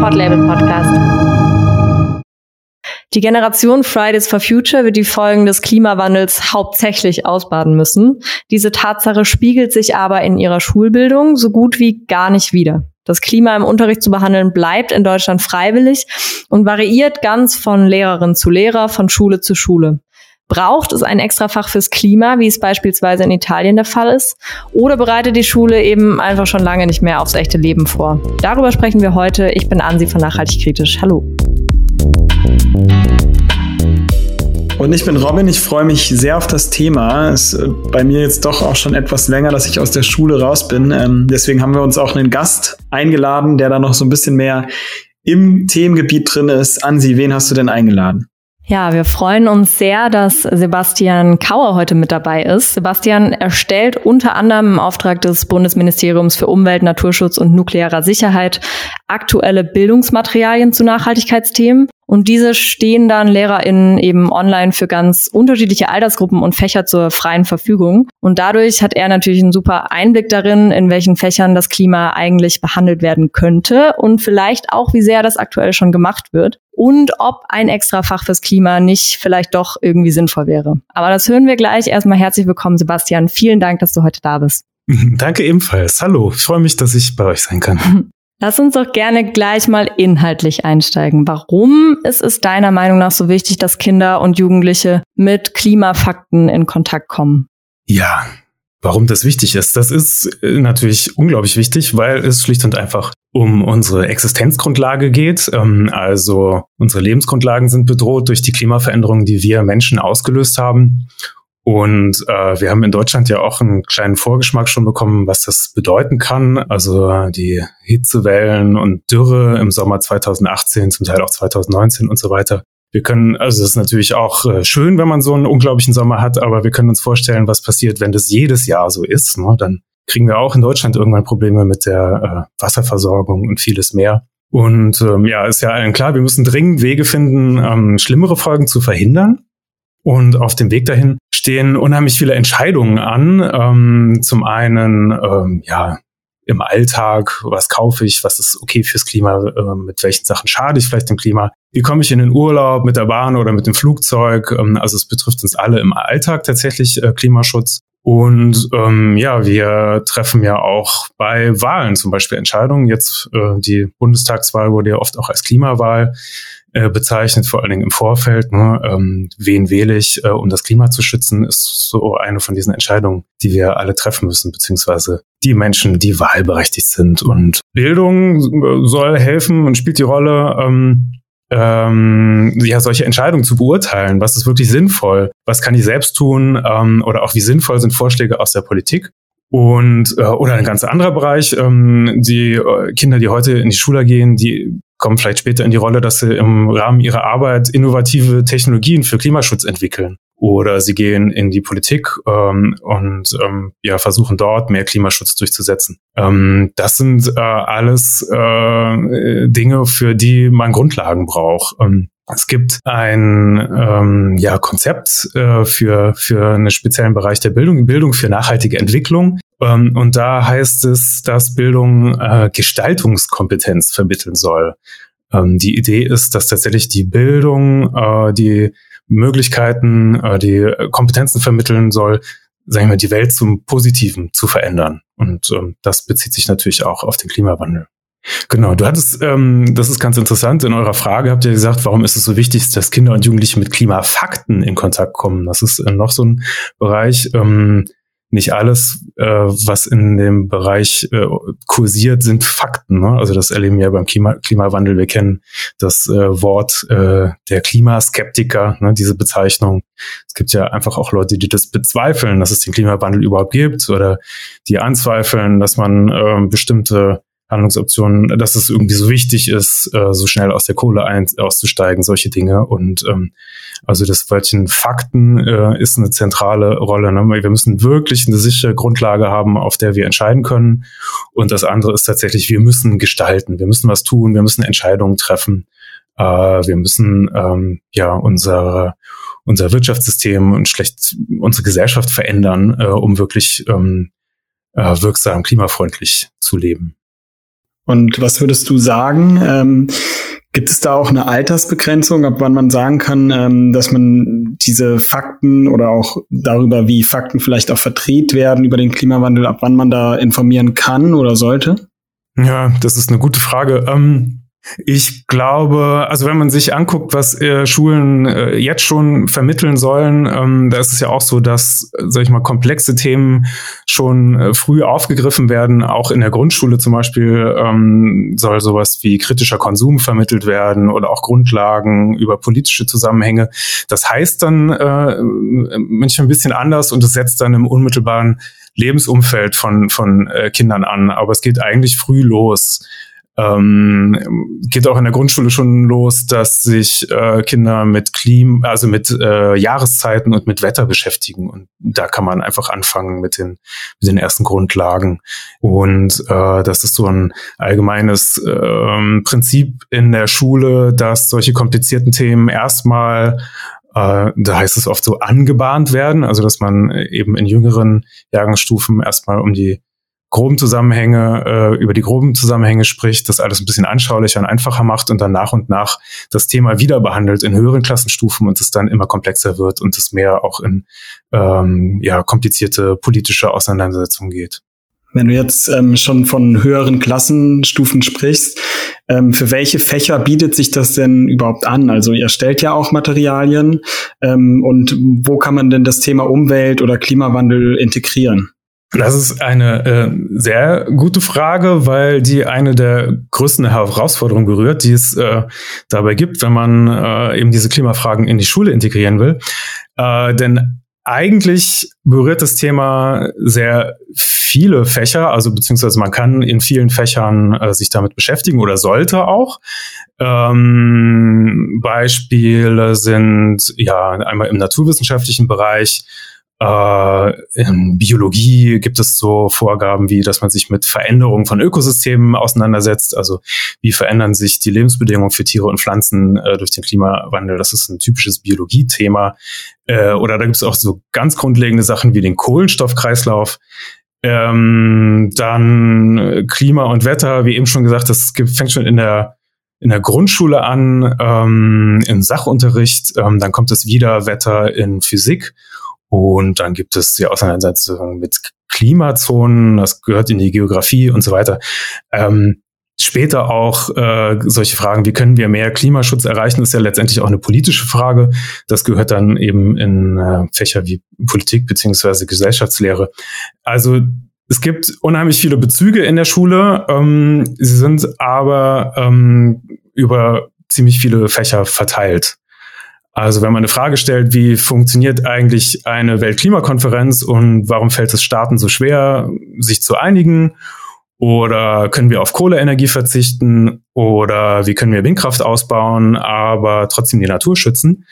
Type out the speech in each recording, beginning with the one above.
Podlabel Podcast. Die Generation Fridays for Future wird die Folgen des Klimawandels hauptsächlich ausbaden müssen. Diese Tatsache spiegelt sich aber in ihrer Schulbildung so gut wie gar nicht wider. Das Klima im Unterricht zu behandeln bleibt in Deutschland freiwillig und variiert ganz von Lehrerin zu Lehrer, von Schule zu Schule. Braucht es ein Extrafach fürs Klima, wie es beispielsweise in Italien der Fall ist? Oder bereitet die Schule eben einfach schon lange nicht mehr aufs echte Leben vor? Darüber sprechen wir heute. Ich bin Ansi von Nachhaltig Kritisch. Hallo. Und ich bin Robin, ich freue mich sehr auf das Thema. Es ist bei mir jetzt doch auch schon etwas länger, dass ich aus der Schule raus bin. Ähm, deswegen haben wir uns auch einen Gast eingeladen, der da noch so ein bisschen mehr im Themengebiet drin ist. Ansi, wen hast du denn eingeladen? Ja, wir freuen uns sehr, dass Sebastian Kauer heute mit dabei ist. Sebastian erstellt unter anderem im Auftrag des Bundesministeriums für Umwelt, Naturschutz und nuklearer Sicherheit aktuelle Bildungsmaterialien zu Nachhaltigkeitsthemen. Und diese stehen dann LehrerInnen eben online für ganz unterschiedliche Altersgruppen und Fächer zur freien Verfügung. Und dadurch hat er natürlich einen super Einblick darin, in welchen Fächern das Klima eigentlich behandelt werden könnte und vielleicht auch, wie sehr das aktuell schon gemacht wird und ob ein extra Fach fürs Klima nicht vielleicht doch irgendwie sinnvoll wäre. Aber das hören wir gleich. Erstmal herzlich willkommen, Sebastian. Vielen Dank, dass du heute da bist. Danke ebenfalls. Hallo, ich freue mich, dass ich bei euch sein kann. Lass uns doch gerne gleich mal inhaltlich einsteigen. Warum ist es deiner Meinung nach so wichtig, dass Kinder und Jugendliche mit Klimafakten in Kontakt kommen? Ja, warum das wichtig ist, das ist äh, natürlich unglaublich wichtig, weil es schlicht und einfach um unsere Existenzgrundlage geht. Ähm, also unsere Lebensgrundlagen sind bedroht durch die Klimaveränderungen, die wir Menschen ausgelöst haben. Und äh, wir haben in Deutschland ja auch einen kleinen Vorgeschmack schon bekommen, was das bedeuten kann. Also die Hitzewellen und Dürre im Sommer 2018, zum Teil auch 2019 und so weiter. Wir können, also es ist natürlich auch äh, schön, wenn man so einen unglaublichen Sommer hat, aber wir können uns vorstellen, was passiert, wenn das jedes Jahr so ist. Ne? Dann kriegen wir auch in Deutschland irgendwann Probleme mit der äh, Wasserversorgung und vieles mehr. Und ähm, ja, ist ja allen klar, wir müssen dringend Wege finden, ähm, schlimmere Folgen zu verhindern. Und auf dem Weg dahin stehen unheimlich viele Entscheidungen an. Ähm, zum einen, ähm, ja, im Alltag, was kaufe ich, was ist okay fürs Klima, äh, mit welchen Sachen schade ich vielleicht dem Klima, wie komme ich in den Urlaub mit der Bahn oder mit dem Flugzeug. Ähm, also es betrifft uns alle im Alltag tatsächlich äh, Klimaschutz. Und ähm, ja, wir treffen ja auch bei Wahlen zum Beispiel Entscheidungen. Jetzt äh, die Bundestagswahl wurde ja oft auch als Klimawahl äh, bezeichnet, vor allen Dingen im Vorfeld. Ne? Ähm, wen wähle ich, äh, um das Klima zu schützen, ist so eine von diesen Entscheidungen, die wir alle treffen müssen, beziehungsweise die Menschen, die wahlberechtigt sind. Und Bildung äh, soll helfen und spielt die Rolle, ähm, ähm, ja, solche Entscheidungen zu beurteilen. Was ist wirklich sinnvoll? Was kann ich selbst tun? Ähm, oder auch wie sinnvoll sind Vorschläge aus der Politik? Und äh, oder ein ganz anderer Bereich, ähm, die äh, Kinder, die heute in die Schule gehen, die kommen vielleicht später in die Rolle, dass sie im Rahmen ihrer Arbeit innovative Technologien für Klimaschutz entwickeln. Oder sie gehen in die Politik ähm, und ähm, ja, versuchen dort mehr Klimaschutz durchzusetzen. Ähm, das sind äh, alles äh, Dinge, für die man Grundlagen braucht. Ähm, es gibt ein ähm, ja, Konzept äh, für, für einen speziellen Bereich der Bildung, Bildung für nachhaltige Entwicklung. Ähm, und da heißt es, dass Bildung äh, Gestaltungskompetenz vermitteln soll. Ähm, die Idee ist, dass tatsächlich die Bildung äh, die Möglichkeiten, äh, die Kompetenzen vermitteln soll, sagen wir die Welt zum Positiven zu verändern. Und ähm, das bezieht sich natürlich auch auf den Klimawandel. Genau, du hattest, ähm, das ist ganz interessant, in eurer Frage habt ihr gesagt, warum ist es so wichtig, dass Kinder und Jugendliche mit Klimafakten in Kontakt kommen. Das ist äh, noch so ein Bereich. Ähm, nicht alles, äh, was in dem Bereich äh, kursiert, sind Fakten. Ne? Also das erleben wir beim Klima Klimawandel. Wir kennen das äh, Wort äh, der Klimaskeptiker, ne? diese Bezeichnung. Es gibt ja einfach auch Leute, die das bezweifeln, dass es den Klimawandel überhaupt gibt oder die anzweifeln, dass man äh, bestimmte Handlungsoptionen, dass es irgendwie so wichtig ist, äh, so schnell aus der Kohle ein, auszusteigen, solche Dinge. Und ähm, also das Wörtchen Fakten äh, ist eine zentrale Rolle. Ne? Wir müssen wirklich eine sichere Grundlage haben, auf der wir entscheiden können. Und das andere ist tatsächlich, wir müssen gestalten, wir müssen was tun, wir müssen Entscheidungen treffen, äh, wir müssen ähm, ja unsere unser Wirtschaftssystem und schlecht unsere Gesellschaft verändern, äh, um wirklich ähm, äh, wirksam klimafreundlich zu leben. Und was würdest du sagen? Ähm, gibt es da auch eine Altersbegrenzung, ab wann man sagen kann, ähm, dass man diese Fakten oder auch darüber, wie Fakten vielleicht auch verdreht werden über den Klimawandel, ab wann man da informieren kann oder sollte? Ja, das ist eine gute Frage. Ähm ich glaube, also wenn man sich anguckt, was äh, Schulen äh, jetzt schon vermitteln sollen, ähm, da ist es ja auch so, dass, sag ich mal, komplexe Themen schon äh, früh aufgegriffen werden. Auch in der Grundschule zum Beispiel ähm, soll sowas wie kritischer Konsum vermittelt werden oder auch Grundlagen über politische Zusammenhänge. Das heißt dann äh, manchmal ein bisschen anders und es setzt dann im unmittelbaren Lebensumfeld von, von äh, Kindern an. Aber es geht eigentlich früh los. Ähm, geht auch in der Grundschule schon los, dass sich äh, Kinder mit Klim, also mit äh, Jahreszeiten und mit Wetter beschäftigen. Und da kann man einfach anfangen mit den, mit den ersten Grundlagen. Und äh, das ist so ein allgemeines äh, Prinzip in der Schule, dass solche komplizierten Themen erstmal äh, da heißt es oft so angebahnt werden, also dass man eben in jüngeren Jahrgangsstufen erstmal um die groben Zusammenhänge, äh, über die groben Zusammenhänge spricht, das alles ein bisschen anschaulicher und einfacher macht und dann nach und nach das Thema wieder behandelt in höheren Klassenstufen und es dann immer komplexer wird und es mehr auch in ähm, ja, komplizierte politische Auseinandersetzungen geht. Wenn du jetzt ähm, schon von höheren Klassenstufen sprichst, ähm, für welche Fächer bietet sich das denn überhaupt an? Also ihr stellt ja auch Materialien ähm, und wo kann man denn das Thema Umwelt oder Klimawandel integrieren? Das ist eine äh, sehr gute Frage, weil die eine der größten Herausforderungen berührt, die es äh, dabei gibt, wenn man äh, eben diese Klimafragen in die Schule integrieren will. Äh, denn eigentlich berührt das Thema sehr viele Fächer, also beziehungsweise man kann in vielen Fächern äh, sich damit beschäftigen oder sollte auch. Ähm, Beispiele sind ja einmal im naturwissenschaftlichen Bereich äh, in Biologie gibt es so Vorgaben wie, dass man sich mit Veränderungen von Ökosystemen auseinandersetzt. Also wie verändern sich die Lebensbedingungen für Tiere und Pflanzen äh, durch den Klimawandel? Das ist ein typisches Biologiethema. Äh, oder da gibt es auch so ganz grundlegende Sachen wie den Kohlenstoffkreislauf. Ähm, dann Klima und Wetter, wie eben schon gesagt, das fängt schon in der in der Grundschule an, ähm, im Sachunterricht, ähm, dann kommt es wieder Wetter in Physik und dann gibt es die Auseinandersetzung mit Klimazonen, das gehört in die Geografie und so weiter. Ähm, später auch äh, solche Fragen, wie können wir mehr Klimaschutz erreichen, ist ja letztendlich auch eine politische Frage. Das gehört dann eben in äh, Fächer wie Politik beziehungsweise Gesellschaftslehre. Also es gibt unheimlich viele Bezüge in der Schule. Ähm, sie sind aber ähm, über ziemlich viele Fächer verteilt. Also wenn man eine Frage stellt, wie funktioniert eigentlich eine Weltklimakonferenz und warum fällt es Staaten so schwer, sich zu einigen? Oder können wir auf Kohleenergie verzichten? Oder wie können wir Windkraft ausbauen, aber trotzdem die Natur schützen?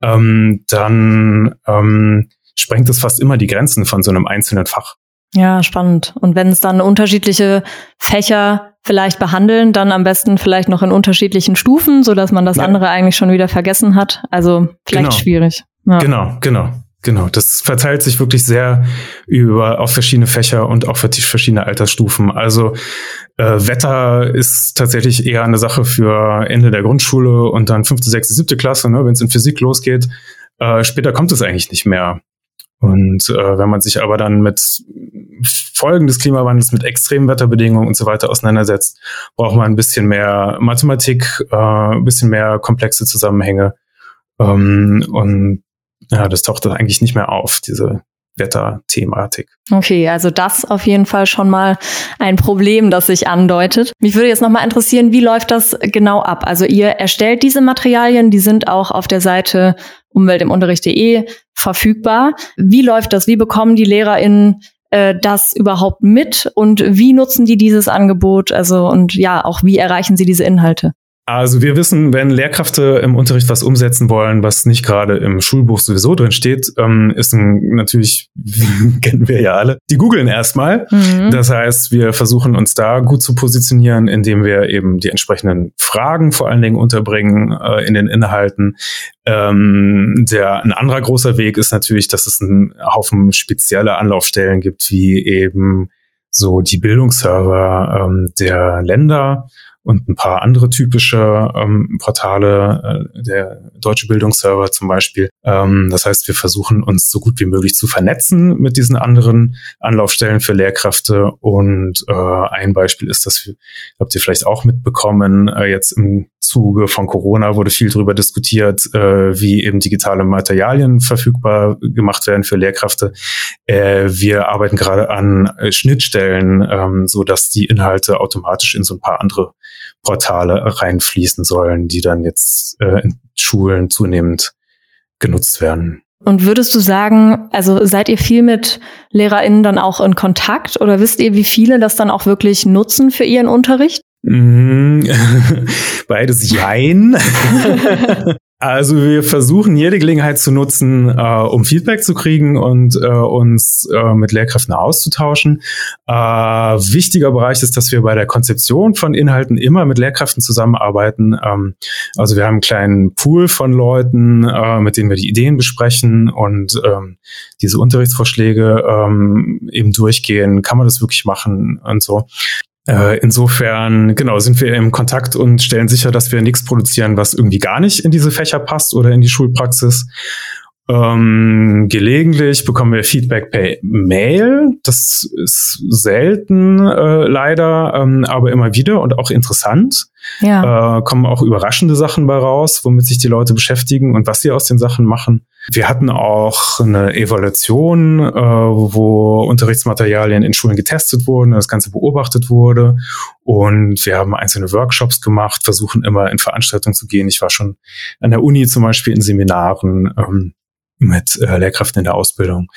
Ähm, dann ähm, sprengt es fast immer die Grenzen von so einem einzelnen Fach. Ja, spannend. Und wenn es dann unterschiedliche Fächer vielleicht behandeln, dann am besten vielleicht noch in unterschiedlichen Stufen, so dass man das ja. andere eigentlich schon wieder vergessen hat. Also vielleicht genau. schwierig. Ja. Genau, genau. Genau, das verteilt sich wirklich sehr über auf verschiedene Fächer und auch für verschiedene Altersstufen. Also äh, Wetter ist tatsächlich eher eine Sache für Ende der Grundschule und dann fünfte, sechste, siebte Klasse, ne, wenn es in Physik losgeht. Äh, später kommt es eigentlich nicht mehr. Und äh, wenn man sich aber dann mit Folgen des Klimawandels, mit extremen Wetterbedingungen und so weiter auseinandersetzt, braucht man ein bisschen mehr Mathematik, äh, ein bisschen mehr komplexe Zusammenhänge. Ähm, und ja, das taucht dann eigentlich nicht mehr auf, diese Wetterthematik. Okay, also das auf jeden Fall schon mal ein Problem, das sich andeutet. Mich würde jetzt noch mal interessieren, wie läuft das genau ab? Also ihr erstellt diese Materialien, die sind auch auf der Seite umweltimunterricht.de verfügbar. Wie läuft das? Wie bekommen die LehrerInnen äh, das überhaupt mit und wie nutzen die dieses Angebot? Also und ja, auch wie erreichen sie diese Inhalte? Also wir wissen, wenn Lehrkräfte im Unterricht was umsetzen wollen, was nicht gerade im Schulbuch sowieso drin steht, ähm, ist ein, natürlich, kennen wir ja alle, die googeln erstmal. Mhm. Das heißt, wir versuchen uns da gut zu positionieren, indem wir eben die entsprechenden Fragen vor allen Dingen unterbringen äh, in den Inhalten. Ähm, der, ein anderer großer Weg ist natürlich, dass es einen Haufen spezielle Anlaufstellen gibt, wie eben so die Bildungsserver ähm, der Länder und ein paar andere typische ähm, Portale, äh, der Deutsche Bildungsserver zum Beispiel. Ähm, das heißt, wir versuchen uns so gut wie möglich zu vernetzen mit diesen anderen Anlaufstellen für Lehrkräfte. Und äh, ein Beispiel ist, dass habt ihr vielleicht auch mitbekommen, äh, jetzt im Zuge von Corona wurde viel darüber diskutiert, äh, wie eben digitale Materialien verfügbar gemacht werden für Lehrkräfte. Äh, wir arbeiten gerade an äh, Schnittstellen, ähm, so dass die Inhalte automatisch in so ein paar andere Portale reinfließen sollen, die dann jetzt äh, in Schulen zunehmend genutzt werden. Und würdest du sagen, also seid ihr viel mit LehrerInnen dann auch in Kontakt oder wisst ihr, wie viele das dann auch wirklich nutzen für ihren Unterricht? Mhm. Beides Jein. Also wir versuchen jede Gelegenheit zu nutzen, äh, um Feedback zu kriegen und äh, uns äh, mit Lehrkräften auszutauschen. Äh, wichtiger Bereich ist, dass wir bei der Konzeption von Inhalten immer mit Lehrkräften zusammenarbeiten. Ähm, also wir haben einen kleinen Pool von Leuten, äh, mit denen wir die Ideen besprechen und ähm, diese Unterrichtsvorschläge ähm, eben durchgehen. Kann man das wirklich machen und so. Äh, insofern, genau, sind wir im Kontakt und stellen sicher, dass wir nichts produzieren, was irgendwie gar nicht in diese Fächer passt oder in die Schulpraxis. Ähm, gelegentlich bekommen wir Feedback per Mail. Das ist selten äh, leider, ähm, aber immer wieder und auch interessant. Ja. Äh, kommen auch überraschende Sachen bei raus, womit sich die Leute beschäftigen und was sie aus den Sachen machen. Wir hatten auch eine Evaluation, äh, wo Unterrichtsmaterialien in Schulen getestet wurden, das Ganze beobachtet wurde. Und wir haben einzelne Workshops gemacht, versuchen immer in Veranstaltungen zu gehen. Ich war schon an der Uni zum Beispiel in Seminaren. Ähm, mit äh, Lehrkräften in der Ausbildung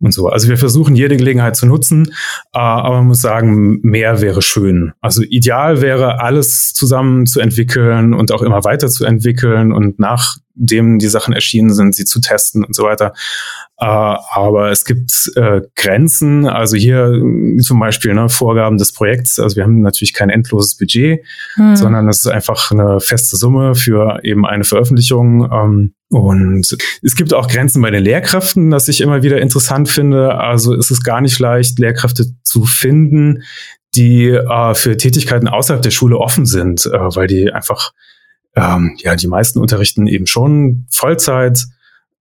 und so. Also wir versuchen jede Gelegenheit zu nutzen, äh, aber man muss sagen, mehr wäre schön. Also ideal wäre, alles zusammen zu entwickeln und auch immer weiter zu entwickeln und nachdem die Sachen erschienen sind, sie zu testen und so weiter. Äh, aber es gibt äh, Grenzen, also hier zum Beispiel ne, Vorgaben des Projekts. Also wir haben natürlich kein endloses Budget, hm. sondern es ist einfach eine feste Summe für eben eine Veröffentlichung. Ähm, und es gibt auch Grenzen bei den Lehrkräften, das ich immer wieder interessant finde. Also ist es gar nicht leicht, Lehrkräfte zu finden, die äh, für Tätigkeiten außerhalb der Schule offen sind, äh, weil die einfach, ähm, ja, die meisten unterrichten eben schon Vollzeit.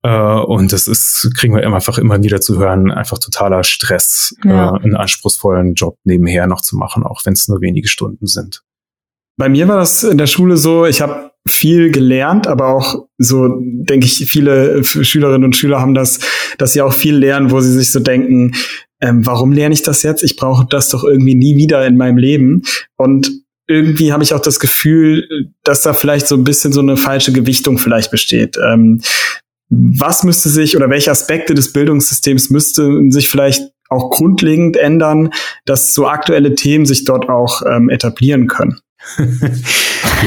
Äh, und das ist, kriegen wir einfach immer wieder zu hören, einfach totaler Stress, ja. äh, einen anspruchsvollen Job nebenher noch zu machen, auch wenn es nur wenige Stunden sind. Bei mir war das in der Schule so, ich habe viel gelernt, aber auch so, denke ich, viele Schülerinnen und Schüler haben das, dass sie auch viel lernen, wo sie sich so denken, ähm, warum lerne ich das jetzt? Ich brauche das doch irgendwie nie wieder in meinem Leben. Und irgendwie habe ich auch das Gefühl, dass da vielleicht so ein bisschen so eine falsche Gewichtung vielleicht besteht. Ähm, was müsste sich oder welche Aspekte des Bildungssystems müssten sich vielleicht auch grundlegend ändern, dass so aktuelle Themen sich dort auch ähm, etablieren können?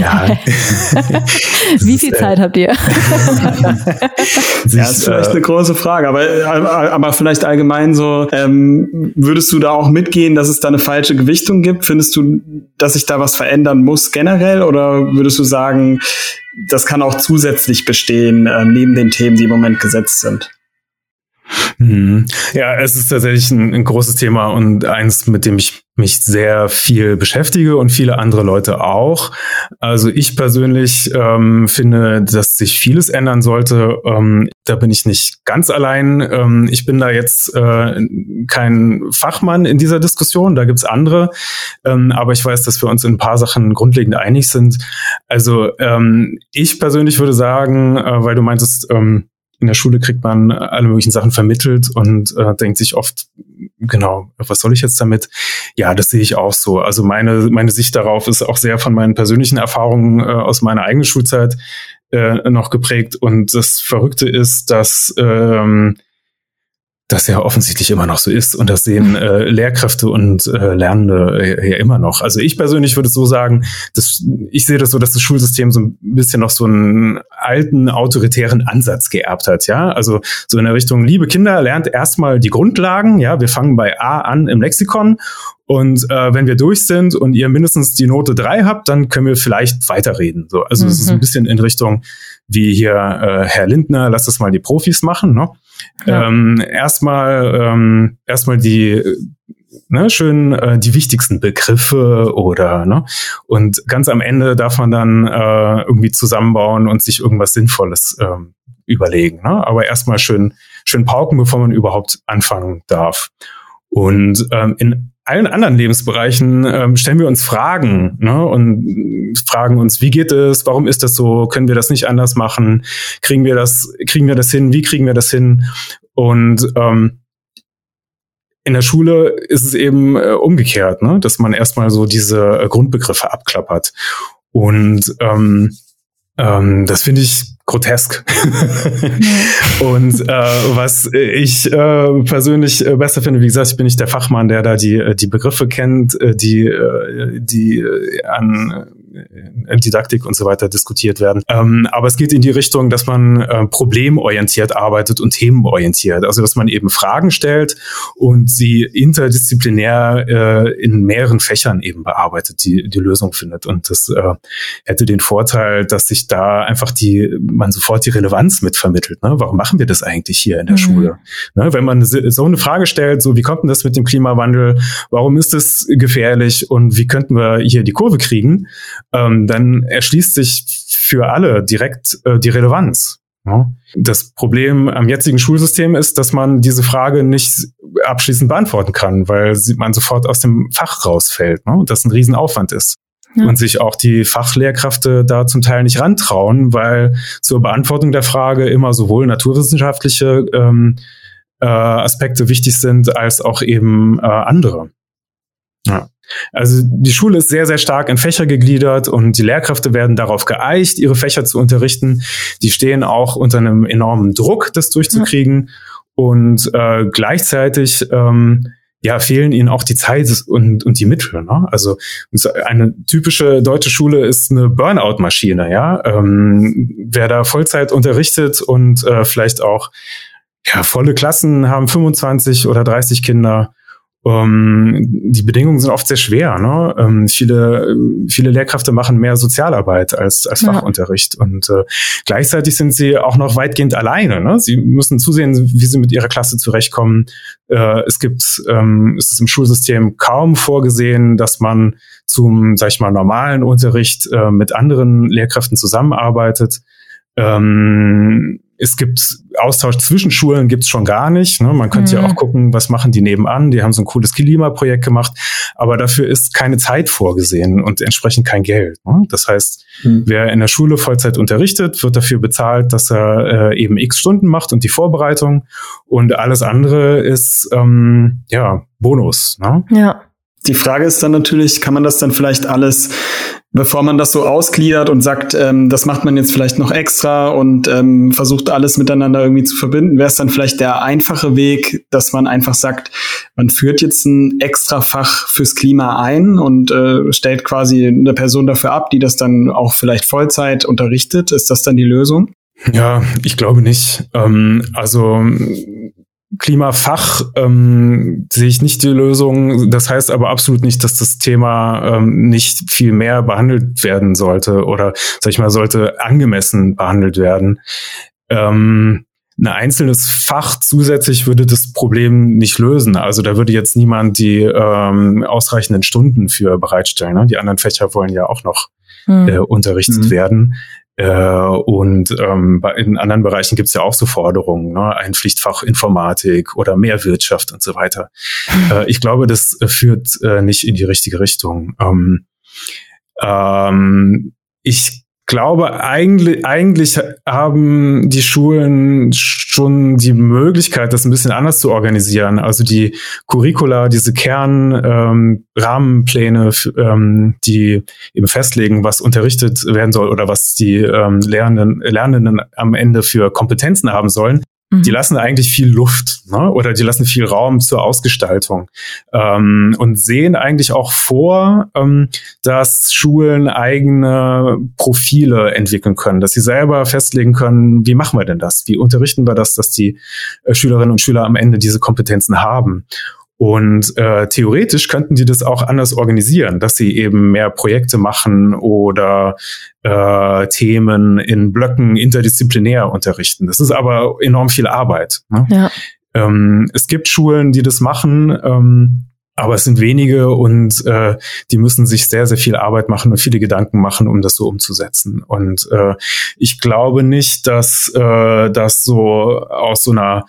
ja. Wie viel Zeit habt ihr? ja, ist vielleicht eine große Frage, aber, aber vielleicht allgemein so, ähm, würdest du da auch mitgehen, dass es da eine falsche Gewichtung gibt? Findest du, dass sich da was verändern muss generell oder würdest du sagen, das kann auch zusätzlich bestehen, äh, neben den Themen, die im Moment gesetzt sind? Mhm. Ja, es ist tatsächlich ein, ein, großes Thema und eins, mit dem ich mich sehr viel beschäftige und viele andere Leute auch. Also ich persönlich ähm, finde, dass sich vieles ändern sollte. Ähm, da bin ich nicht ganz allein. Ähm, ich bin da jetzt äh, kein Fachmann in dieser Diskussion, da gibt's andere. Ähm, aber ich weiß, dass wir uns in ein paar Sachen grundlegend einig sind. Also ähm, ich persönlich würde sagen, äh, weil du meintest, ähm, in der Schule kriegt man alle möglichen Sachen vermittelt und äh, denkt sich oft, genau, was soll ich jetzt damit? Ja, das sehe ich auch so. Also meine, meine Sicht darauf ist auch sehr von meinen persönlichen Erfahrungen äh, aus meiner eigenen Schulzeit äh, noch geprägt. Und das Verrückte ist, dass ähm, das ja offensichtlich immer noch so ist und das sehen äh, Lehrkräfte und äh, Lernende ja immer noch. Also ich persönlich würde so sagen, dass ich sehe das so, dass das Schulsystem so ein bisschen noch so einen alten autoritären Ansatz geerbt hat, ja? Also so in der Richtung liebe Kinder lernt erstmal die Grundlagen, ja, wir fangen bei A an im Lexikon und äh, wenn wir durch sind und ihr mindestens die Note drei habt, dann können wir vielleicht weiterreden. So, also es mhm. ist ein bisschen in Richtung wie hier äh, Herr Lindner, lass das mal die Profis machen, ne? Ja. Ähm, erstmal, ähm, erstmal die ne, schön äh, die wichtigsten Begriffe oder ne und ganz am Ende darf man dann äh, irgendwie zusammenbauen und sich irgendwas Sinnvolles äh, überlegen. Ne? Aber erstmal schön schön pauken, bevor man überhaupt anfangen darf. Und ähm, in allen anderen Lebensbereichen ähm, stellen wir uns Fragen ne? und fragen uns, wie geht es, warum ist das so, können wir das nicht anders machen, kriegen wir das, kriegen wir das hin, wie kriegen wir das hin? Und ähm, in der Schule ist es eben äh, umgekehrt, ne? dass man erstmal so diese äh, Grundbegriffe abklappert. Und ähm, ähm, das finde ich grotesk. und äh, was ich äh, persönlich äh, besser finde, wie gesagt, ich bin nicht der Fachmann, der da die, äh, die Begriffe kennt, äh, die, äh, die an Didaktik und so weiter diskutiert werden. Ähm, aber es geht in die Richtung, dass man äh, problemorientiert arbeitet und themenorientiert. Also dass man eben Fragen stellt und sie interdisziplinär äh, in mehreren Fächern eben bearbeitet, die die Lösung findet. Und das äh, hätte den Vorteil, dass sich da einfach die man sofort die Relevanz mitvermittelt. Ne? Warum machen wir das eigentlich hier in der mhm. Schule? Ne? Wenn man so eine Frage stellt, so wie kommt denn das mit dem Klimawandel? Warum ist es gefährlich? Und wie könnten wir hier die Kurve kriegen? Ähm, dann erschließt sich für alle direkt äh, die Relevanz. Ja. Das Problem am jetzigen Schulsystem ist, dass man diese Frage nicht abschließend beantworten kann, weil man sofort aus dem Fach rausfällt ne? und das ein Riesenaufwand ist. Ja. Und sich auch die Fachlehrkräfte da zum Teil nicht rantrauen, weil zur Beantwortung der Frage immer sowohl naturwissenschaftliche ähm, äh, Aspekte wichtig sind, als auch eben äh, andere. Ja. Also die Schule ist sehr, sehr stark in Fächer gegliedert und die Lehrkräfte werden darauf geeicht, ihre Fächer zu unterrichten. Die stehen auch unter einem enormen Druck, das durchzukriegen. Ja. Und äh, gleichzeitig ähm, ja, fehlen ihnen auch die Zeit und, und die Mittel. Ne? Also eine typische deutsche Schule ist eine Burnout-Maschine, ja. Ähm, wer da Vollzeit unterrichtet und äh, vielleicht auch ja, volle Klassen haben 25 oder 30 Kinder, ähm, die Bedingungen sind oft sehr schwer. Ne? Ähm, viele, viele Lehrkräfte machen mehr Sozialarbeit als, als Fachunterricht ja. und äh, gleichzeitig sind sie auch noch weitgehend alleine. Ne? Sie müssen zusehen, wie sie mit ihrer Klasse zurechtkommen. Äh, es gibt, ähm, es ist im Schulsystem kaum vorgesehen, dass man zum, sag ich mal, normalen Unterricht äh, mit anderen Lehrkräften zusammenarbeitet. Ähm, es gibt Austausch zwischen Schulen gibt's schon gar nicht. Ne? Man könnte mhm. ja auch gucken, was machen die nebenan. Die haben so ein cooles Klima-Projekt gemacht, aber dafür ist keine Zeit vorgesehen und entsprechend kein Geld. Ne? Das heißt, mhm. wer in der Schule Vollzeit unterrichtet, wird dafür bezahlt, dass er äh, eben x Stunden macht und die Vorbereitung und alles andere ist ähm, ja Bonus. Ne? Ja. Die Frage ist dann natürlich, kann man das dann vielleicht alles, bevor man das so ausgliedert und sagt, ähm, das macht man jetzt vielleicht noch extra und ähm, versucht alles miteinander irgendwie zu verbinden, wäre es dann vielleicht der einfache Weg, dass man einfach sagt, man führt jetzt ein extra Fach fürs Klima ein und äh, stellt quasi eine Person dafür ab, die das dann auch vielleicht Vollzeit unterrichtet. Ist das dann die Lösung? Ja, ich glaube nicht. Ähm, also Klimafach ähm, sehe ich nicht die Lösung. Das heißt aber absolut nicht, dass das Thema ähm, nicht viel mehr behandelt werden sollte oder, sag ich mal, sollte angemessen behandelt werden. Ähm, ein einzelnes Fach zusätzlich würde das Problem nicht lösen. Also da würde jetzt niemand die ähm, ausreichenden Stunden für bereitstellen. Ne? Die anderen Fächer wollen ja auch noch hm. äh, unterrichtet mhm. werden. Äh, und ähm, in anderen Bereichen gibt es ja auch so Forderungen, ne? ein Pflichtfach Informatik oder mehr Wirtschaft und so weiter. Äh, ich glaube, das führt äh, nicht in die richtige Richtung. Ähm, ähm, ich glaube, eigentlich, eigentlich haben die Schulen schon die Möglichkeit, das ein bisschen anders zu organisieren. Also die Curricula, diese Kernrahmenpläne, ähm, ähm, die eben festlegen, was unterrichtet werden soll oder was die ähm, Lernenden, Lernenden am Ende für Kompetenzen haben sollen, Mhm. Die lassen eigentlich viel Luft ne? oder die lassen viel Raum zur Ausgestaltung ähm, und sehen eigentlich auch vor, ähm, dass Schulen eigene Profile entwickeln können, dass sie selber festlegen können, wie machen wir denn das? Wie unterrichten wir das, dass die äh, Schülerinnen und Schüler am Ende diese Kompetenzen haben? Und äh, theoretisch könnten die das auch anders organisieren, dass sie eben mehr Projekte machen oder äh, Themen in Blöcken interdisziplinär unterrichten. Das ist aber enorm viel Arbeit. Ne? Ja. Ähm, es gibt Schulen, die das machen. Ähm, aber es sind wenige und äh, die müssen sich sehr, sehr viel Arbeit machen und viele Gedanken machen, um das so umzusetzen. Und äh, ich glaube nicht, dass äh, das so aus so einer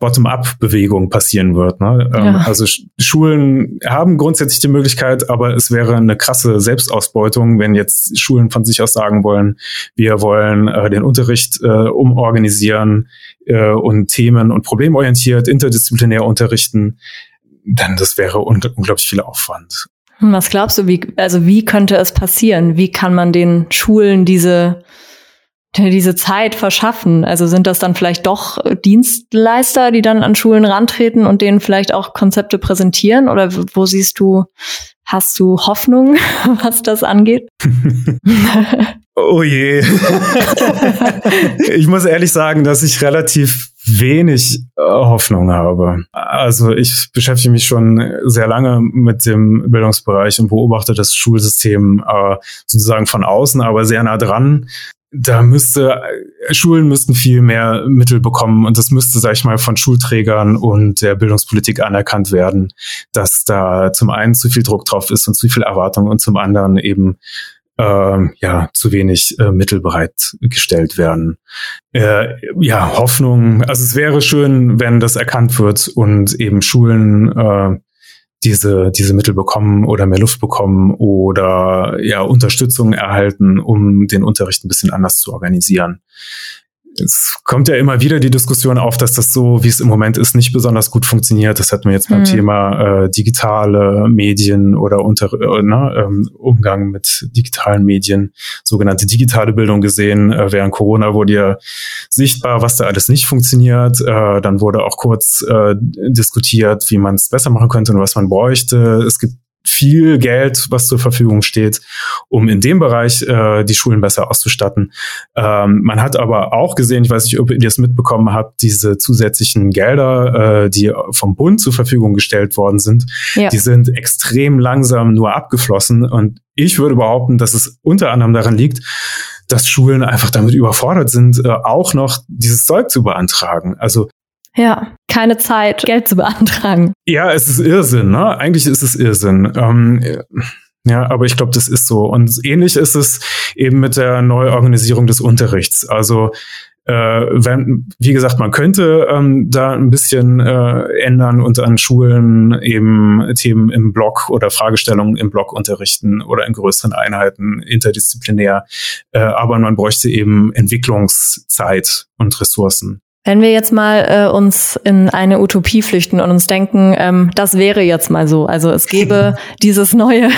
Bottom-up-Bewegung passieren wird. Ne? Ähm, ja. Also Schulen haben grundsätzlich die Möglichkeit, aber es wäre eine krasse Selbstausbeutung, wenn jetzt Schulen von sich aus sagen wollen, wir wollen äh, den Unterricht äh, umorganisieren äh, und Themen- und problemorientiert, interdisziplinär unterrichten. Dann das wäre un unglaublich viel Aufwand. Was glaubst du, wie, also wie könnte es passieren? Wie kann man den Schulen diese diese Zeit verschaffen? Also sind das dann vielleicht doch Dienstleister, die dann an Schulen rantreten und denen vielleicht auch Konzepte präsentieren? Oder wo siehst du, hast du Hoffnung, was das angeht? oh je. ich muss ehrlich sagen, dass ich relativ wenig äh, Hoffnung habe. Also ich beschäftige mich schon sehr lange mit dem Bildungsbereich und beobachte das Schulsystem äh, sozusagen von außen, aber sehr nah dran da müsste, Schulen müssten viel mehr Mittel bekommen und das müsste, sag ich mal, von Schulträgern und der Bildungspolitik anerkannt werden, dass da zum einen zu viel Druck drauf ist und zu viel Erwartung und zum anderen eben äh, ja zu wenig äh, Mittel bereitgestellt werden. Äh, ja, Hoffnung, also es wäre schön, wenn das erkannt wird und eben Schulen äh, diese, diese Mittel bekommen oder mehr Luft bekommen oder ja Unterstützung erhalten, um den Unterricht ein bisschen anders zu organisieren es kommt ja immer wieder die Diskussion auf, dass das so, wie es im Moment ist, nicht besonders gut funktioniert. Das hatten wir jetzt beim mhm. Thema äh, digitale Medien oder unter, äh, ne, ähm, Umgang mit digitalen Medien, sogenannte digitale Bildung gesehen. Äh, während Corona wurde ja sichtbar, was da alles nicht funktioniert. Äh, dann wurde auch kurz äh, diskutiert, wie man es besser machen könnte und was man bräuchte. Es gibt viel Geld, was zur Verfügung steht, um in dem Bereich äh, die Schulen besser auszustatten. Ähm, man hat aber auch gesehen, ich weiß nicht, ob ihr das mitbekommen habt, diese zusätzlichen Gelder, äh, die vom Bund zur Verfügung gestellt worden sind, ja. die sind extrem langsam nur abgeflossen. Und ich würde behaupten, dass es unter anderem daran liegt, dass Schulen einfach damit überfordert sind, äh, auch noch dieses Zeug zu beantragen. Also ja, keine Zeit, Geld zu beantragen. Ja, es ist Irrsinn, ne? Eigentlich ist es Irrsinn. Ähm, ja, aber ich glaube, das ist so. Und ähnlich ist es eben mit der Neuorganisierung des Unterrichts. Also äh, wenn, wie gesagt, man könnte ähm, da ein bisschen äh, ändern und an Schulen eben Themen im Block oder Fragestellungen im Block unterrichten oder in größeren Einheiten interdisziplinär. Äh, aber man bräuchte eben Entwicklungszeit und Ressourcen. Wenn wir jetzt mal äh, uns in eine Utopie flüchten und uns denken, ähm, das wäre jetzt mal so. Also es gäbe dieses neue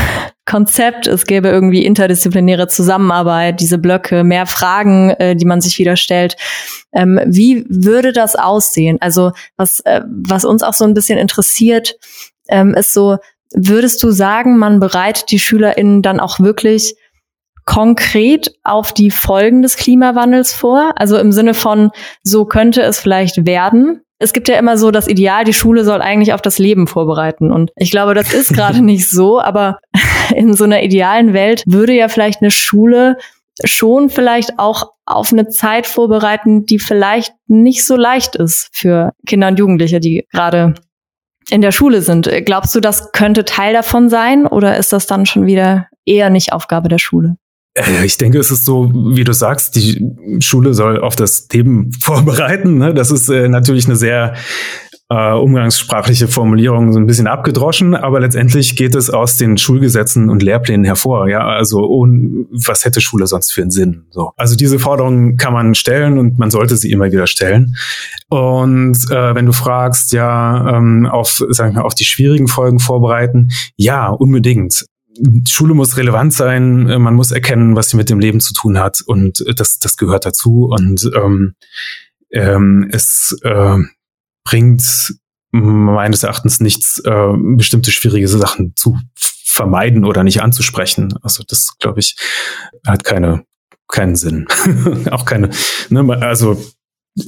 Konzept, es gäbe irgendwie interdisziplinäre Zusammenarbeit, diese Blöcke, mehr Fragen, äh, die man sich wieder stellt. Ähm, wie würde das aussehen? Also was, äh, was uns auch so ein bisschen interessiert, ähm, ist so, würdest du sagen, man bereitet die SchülerInnen dann auch wirklich konkret auf die Folgen des Klimawandels vor? Also im Sinne von, so könnte es vielleicht werden. Es gibt ja immer so das Ideal, die Schule soll eigentlich auf das Leben vorbereiten. Und ich glaube, das ist gerade nicht so, aber in so einer idealen Welt würde ja vielleicht eine Schule schon vielleicht auch auf eine Zeit vorbereiten, die vielleicht nicht so leicht ist für Kinder und Jugendliche, die gerade in der Schule sind. Glaubst du, das könnte Teil davon sein oder ist das dann schon wieder eher nicht Aufgabe der Schule? Äh, ich denke, es ist so, wie du sagst, die Schule soll auf das Leben vorbereiten. Ne? Das ist äh, natürlich eine sehr äh, umgangssprachliche Formulierung, so ein bisschen abgedroschen, aber letztendlich geht es aus den Schulgesetzen und Lehrplänen hervor. Ja, also und was hätte Schule sonst für einen Sinn? So, also diese Forderungen kann man stellen und man sollte sie immer wieder stellen. Und äh, wenn du fragst, ja, ähm, auf, sagen wir, auf die schwierigen Folgen vorbereiten, ja, unbedingt. Schule muss relevant sein, äh, man muss erkennen, was sie mit dem Leben zu tun hat und äh, das, das gehört dazu und ähm, ähm, es äh, bringt meines Erachtens nichts, äh, bestimmte schwierige Sachen zu vermeiden oder nicht anzusprechen. Also das, glaube ich, hat keine keinen Sinn. Auch keine, ne, also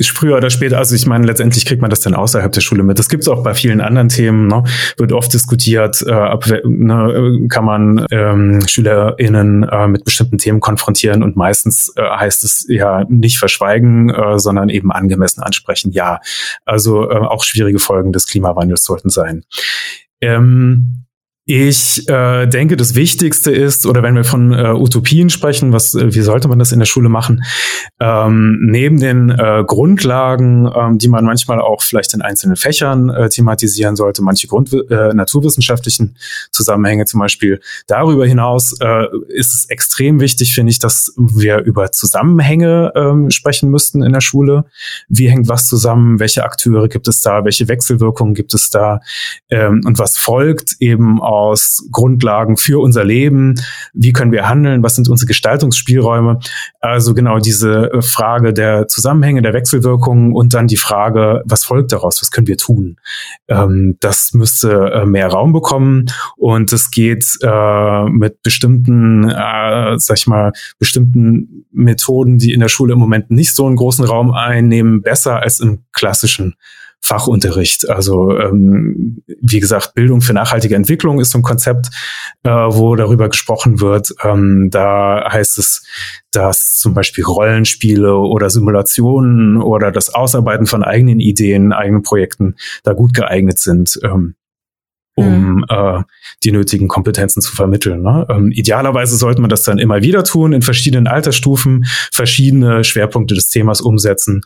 früher oder später, also ich meine, letztendlich kriegt man das dann außerhalb der Schule mit. Das gibt es auch bei vielen anderen Themen, ne? wird oft diskutiert, äh, ab, ne, kann man ähm, SchülerInnen äh, mit bestimmten Themen konfrontieren und meistens äh, heißt es ja nicht verschweigen, äh, sondern eben angemessen ansprechen. Ja, also äh, auch schwierige Folgen des Klimawandels sollten sein. Ähm, ich äh, denke, das Wichtigste ist, oder wenn wir von äh, Utopien sprechen, was, äh, wie sollte man das in der Schule machen? Ähm, neben den äh, Grundlagen, ähm, die man manchmal auch vielleicht in einzelnen Fächern äh, thematisieren sollte, manche Grund äh, naturwissenschaftlichen Zusammenhänge zum Beispiel. Darüber hinaus äh, ist es extrem wichtig, finde ich, dass wir über Zusammenhänge ähm, sprechen müssten in der Schule. Wie hängt was zusammen? Welche Akteure gibt es da? Welche Wechselwirkungen gibt es da? Ähm, und was folgt eben aus Grundlagen für unser Leben, wie können wir handeln, was sind unsere Gestaltungsspielräume. Also genau diese äh, Frage der Zusammenhänge, der Wechselwirkungen und dann die Frage, was folgt daraus, was können wir tun. Ähm, das müsste äh, mehr Raum bekommen und es geht äh, mit bestimmten, äh, sag ich mal, bestimmten Methoden, die in der Schule im Moment nicht so einen großen Raum einnehmen, besser als im klassischen Fachunterricht. Also ähm, wie gesagt, Bildung für nachhaltige Entwicklung ist so ein Konzept, äh, wo darüber gesprochen wird. Ähm, da heißt es, dass zum Beispiel Rollenspiele oder Simulationen oder das Ausarbeiten von eigenen Ideen, eigenen Projekten da gut geeignet sind. Ähm, um mhm. äh, die nötigen Kompetenzen zu vermitteln. Ne? Ähm, idealerweise sollte man das dann immer wieder tun, in verschiedenen Altersstufen, verschiedene Schwerpunkte des Themas umsetzen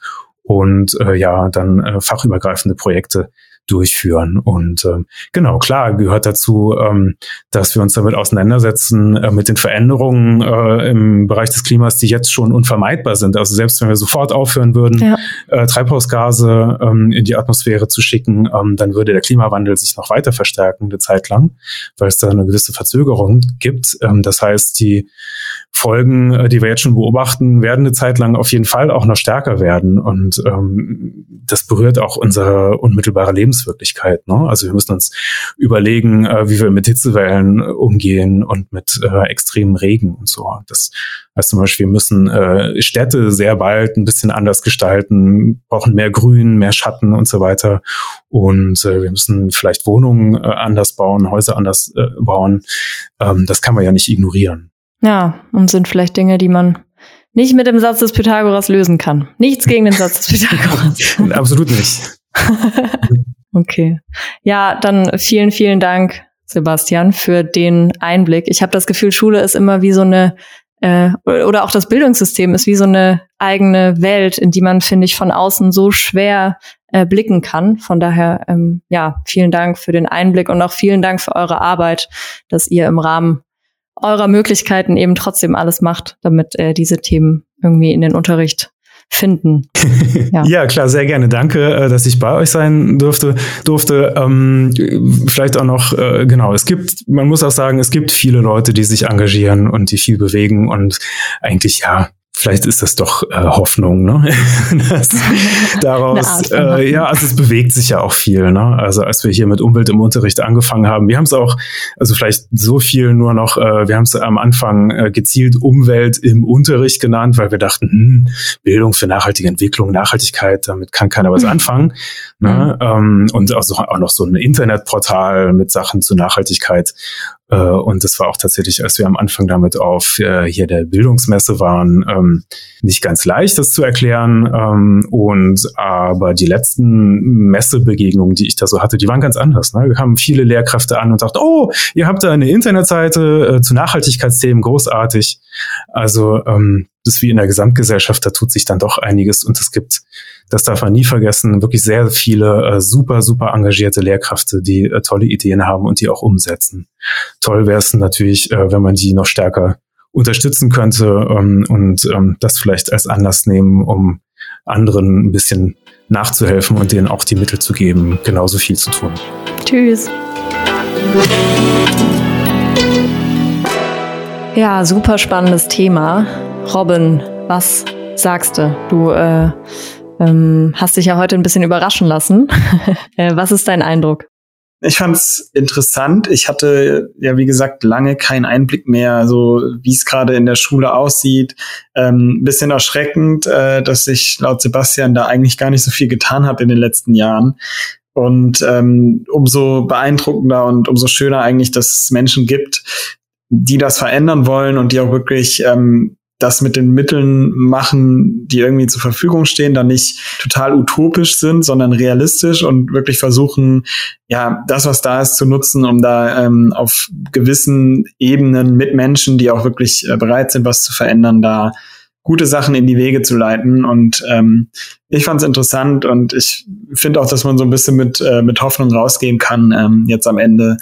und äh, ja, dann äh, fachübergreifende Projekte durchführen. Und ähm, genau, klar, gehört dazu, ähm, dass wir uns damit auseinandersetzen, äh, mit den Veränderungen äh, im Bereich des Klimas, die jetzt schon unvermeidbar sind. Also selbst wenn wir sofort aufhören würden, ja. äh, Treibhausgase ähm, in die Atmosphäre zu schicken, ähm, dann würde der Klimawandel sich noch weiter verstärken, eine Zeit lang, weil es da eine gewisse Verzögerung gibt. Ähm, das heißt, die Folgen, äh, die wir jetzt schon beobachten, werden eine Zeit lang auf jeden Fall auch noch stärker werden. Und ähm, das berührt auch unsere unmittelbare Lebenswirklichkeit. Ne? Also wir müssen uns überlegen, äh, wie wir mit Hitzewellen umgehen und mit äh, extremen Regen und so. Das heißt zum Beispiel, wir müssen äh, Städte sehr bald ein bisschen anders gestalten, brauchen mehr Grün, mehr Schatten und so weiter. Und äh, wir müssen vielleicht Wohnungen äh, anders bauen, Häuser anders äh, bauen. Ähm, das kann man ja nicht ignorieren. Ja, und sind vielleicht Dinge, die man nicht mit dem Satz des Pythagoras lösen kann. Nichts gegen den Satz des Pythagoras. Absolut nicht. okay. Ja, dann vielen, vielen Dank, Sebastian, für den Einblick. Ich habe das Gefühl, Schule ist immer wie so eine äh, oder auch das Bildungssystem ist wie so eine eigene Welt, in die man, finde ich, von außen so schwer äh, blicken kann. Von daher, ähm, ja, vielen Dank für den Einblick und auch vielen Dank für eure Arbeit, dass ihr im Rahmen eurer Möglichkeiten eben trotzdem alles macht, damit äh, diese Themen irgendwie in den Unterricht finden. Ja. ja. klar, sehr gerne. Danke, äh, dass ich bei euch sein durfte. durfte. Ähm, vielleicht auch noch, äh, genau, es gibt, man muss auch sagen, es gibt viele Leute, die sich engagieren und die viel bewegen und eigentlich, ja, vielleicht ist das doch äh, Hoffnung, ne? das, daraus, äh, ja, also es bewegt sich ja auch viel, ne? Also als wir hier mit Umwelt im Unterricht angefangen haben, wir haben es auch, also vielleicht so viel nur noch, äh, wir haben es am Anfang äh, gezielt Umwelt im Unterricht genannt, weil wir dachten, hm, Bildung für nachhaltige Entwicklung, Nachhaltigkeit, damit kann keiner was mhm. anfangen. Ne? Mhm. Ähm, und also auch noch so ein Internetportal mit Sachen zu Nachhaltigkeit. Äh, und das war auch tatsächlich, als wir am Anfang damit auf äh, hier der Bildungsmesse waren, ähm, nicht ganz leicht, das zu erklären. Ähm, und aber die letzten Messebegegnungen, die ich da so hatte, die waren ganz anders. Ne? Da kamen viele Lehrkräfte an und sagten, oh, ihr habt da eine Internetseite äh, zu Nachhaltigkeitsthemen, großartig. Also ähm, ist wie in der Gesamtgesellschaft, da tut sich dann doch einiges und es gibt, das darf man nie vergessen, wirklich sehr viele äh, super, super engagierte Lehrkräfte, die äh, tolle Ideen haben und die auch umsetzen. Toll wäre es natürlich, äh, wenn man die noch stärker unterstützen könnte ähm, und ähm, das vielleicht als Anlass nehmen, um anderen ein bisschen nachzuhelfen und denen auch die Mittel zu geben, genauso viel zu tun. Tschüss. Ja, super spannendes Thema. Robin, was sagst du? Du äh, ähm, hast dich ja heute ein bisschen überraschen lassen. äh, was ist dein Eindruck? Ich fand's interessant. Ich hatte ja, wie gesagt, lange keinen Einblick mehr, so wie es gerade in der Schule aussieht. Ähm, bisschen erschreckend, äh, dass sich laut Sebastian da eigentlich gar nicht so viel getan hat in den letzten Jahren. Und ähm, umso beeindruckender und umso schöner eigentlich, dass es Menschen gibt, die das verändern wollen und die auch wirklich ähm, das mit den Mitteln machen, die irgendwie zur Verfügung stehen, dann nicht total utopisch sind, sondern realistisch und wirklich versuchen, ja, das, was da ist, zu nutzen, um da ähm, auf gewissen Ebenen mit Menschen, die auch wirklich äh, bereit sind, was zu verändern, da gute Sachen in die Wege zu leiten. Und ähm, ich fand es interessant und ich finde auch, dass man so ein bisschen mit, äh, mit Hoffnung rausgehen kann ähm, jetzt am Ende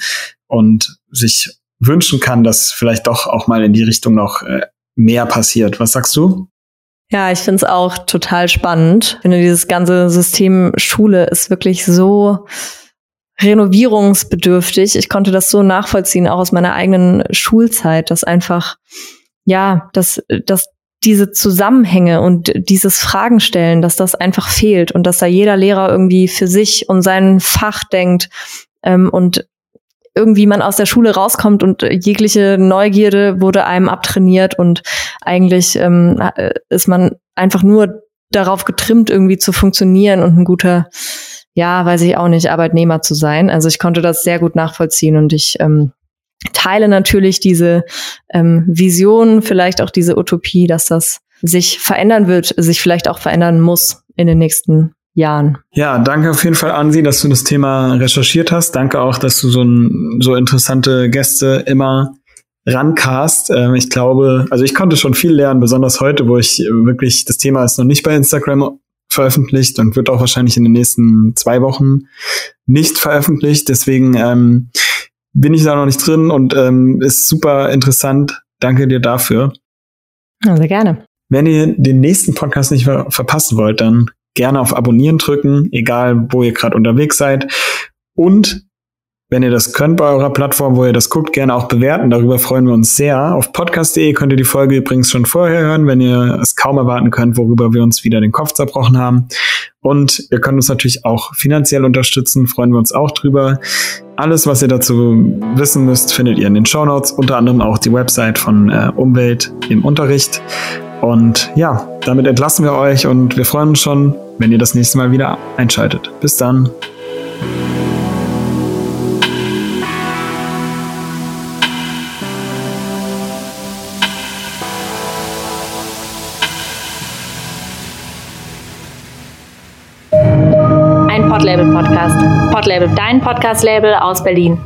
und sich wünschen kann, dass vielleicht doch auch mal in die Richtung noch äh, mehr passiert. Was sagst du? Ja, ich finde es auch total spannend. Ich finde, dieses ganze System Schule ist wirklich so renovierungsbedürftig. Ich konnte das so nachvollziehen, auch aus meiner eigenen Schulzeit, dass einfach, ja, dass, dass diese Zusammenhänge und dieses Fragen stellen, dass das einfach fehlt und dass da jeder Lehrer irgendwie für sich und sein Fach denkt ähm, und irgendwie man aus der Schule rauskommt und jegliche Neugierde wurde einem abtrainiert und eigentlich ähm, äh, ist man einfach nur darauf getrimmt, irgendwie zu funktionieren und ein guter, ja, weiß ich auch nicht, Arbeitnehmer zu sein. Also ich konnte das sehr gut nachvollziehen und ich ähm, teile natürlich diese ähm, Vision, vielleicht auch diese Utopie, dass das sich verändern wird, sich vielleicht auch verändern muss in den nächsten Jahren. Ja, danke auf jeden Fall, Ansi, dass du das Thema recherchiert hast. Danke auch, dass du so, ein, so interessante Gäste immer rancast. Ähm, ich glaube, also ich konnte schon viel lernen, besonders heute, wo ich wirklich, das Thema ist noch nicht bei Instagram veröffentlicht und wird auch wahrscheinlich in den nächsten zwei Wochen nicht veröffentlicht. Deswegen ähm, bin ich da noch nicht drin und ähm, ist super interessant. Danke dir dafür. Sehr gerne. Wenn ihr den nächsten Podcast nicht ver verpassen wollt, dann gerne auf Abonnieren drücken, egal wo ihr gerade unterwegs seid. Und wenn ihr das könnt bei eurer Plattform, wo ihr das guckt, gerne auch bewerten. Darüber freuen wir uns sehr. Auf podcast.de könnt ihr die Folge übrigens schon vorher hören, wenn ihr es kaum erwarten könnt, worüber wir uns wieder den Kopf zerbrochen haben. Und ihr könnt uns natürlich auch finanziell unterstützen, freuen wir uns auch drüber. Alles, was ihr dazu wissen müsst, findet ihr in den Show Notes, unter anderem auch die Website von äh, Umwelt im Unterricht. Und ja, damit entlassen wir euch und wir freuen uns schon, wenn ihr das nächste Mal wieder einschaltet. Bis dann. Ein Podlabel Podcast. Podlabel, dein Podcast-Label aus Berlin.